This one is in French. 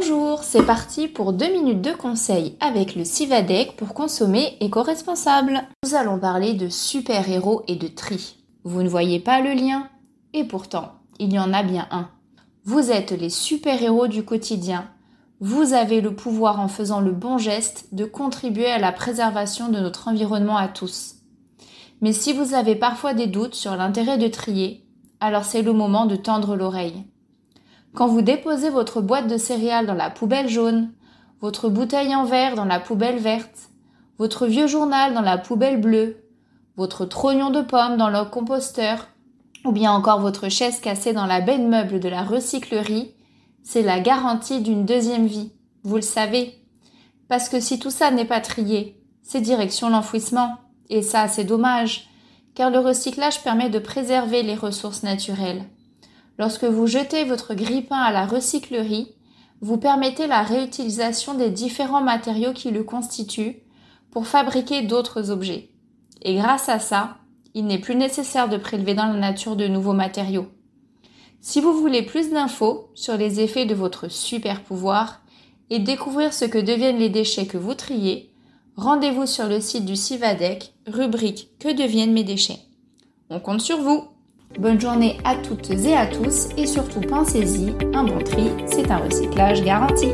Bonjour, c'est parti pour deux minutes de conseil avec le Civadec pour consommer éco-responsable. Nous allons parler de super-héros et de tri. Vous ne voyez pas le lien? Et pourtant, il y en a bien un. Vous êtes les super-héros du quotidien. Vous avez le pouvoir en faisant le bon geste de contribuer à la préservation de notre environnement à tous. Mais si vous avez parfois des doutes sur l'intérêt de trier, alors c'est le moment de tendre l'oreille. Quand vous déposez votre boîte de céréales dans la poubelle jaune, votre bouteille en verre dans la poubelle verte, votre vieux journal dans la poubelle bleue, votre trognon de pomme dans le composteur, ou bien encore votre chaise cassée dans la benne meuble de la recyclerie, c'est la garantie d'une deuxième vie. Vous le savez. Parce que si tout ça n'est pas trié, c'est direction l'enfouissement. Et ça, c'est dommage, car le recyclage permet de préserver les ressources naturelles. Lorsque vous jetez votre grille-pain à la recyclerie, vous permettez la réutilisation des différents matériaux qui le constituent pour fabriquer d'autres objets. Et grâce à ça, il n'est plus nécessaire de prélever dans la nature de nouveaux matériaux. Si vous voulez plus d'infos sur les effets de votre super pouvoir et découvrir ce que deviennent les déchets que vous triez, rendez-vous sur le site du Civadec, rubrique Que deviennent mes déchets. On compte sur vous! Bonne journée à toutes et à tous et surtout pensez-y, un bon tri, c'est un recyclage garanti.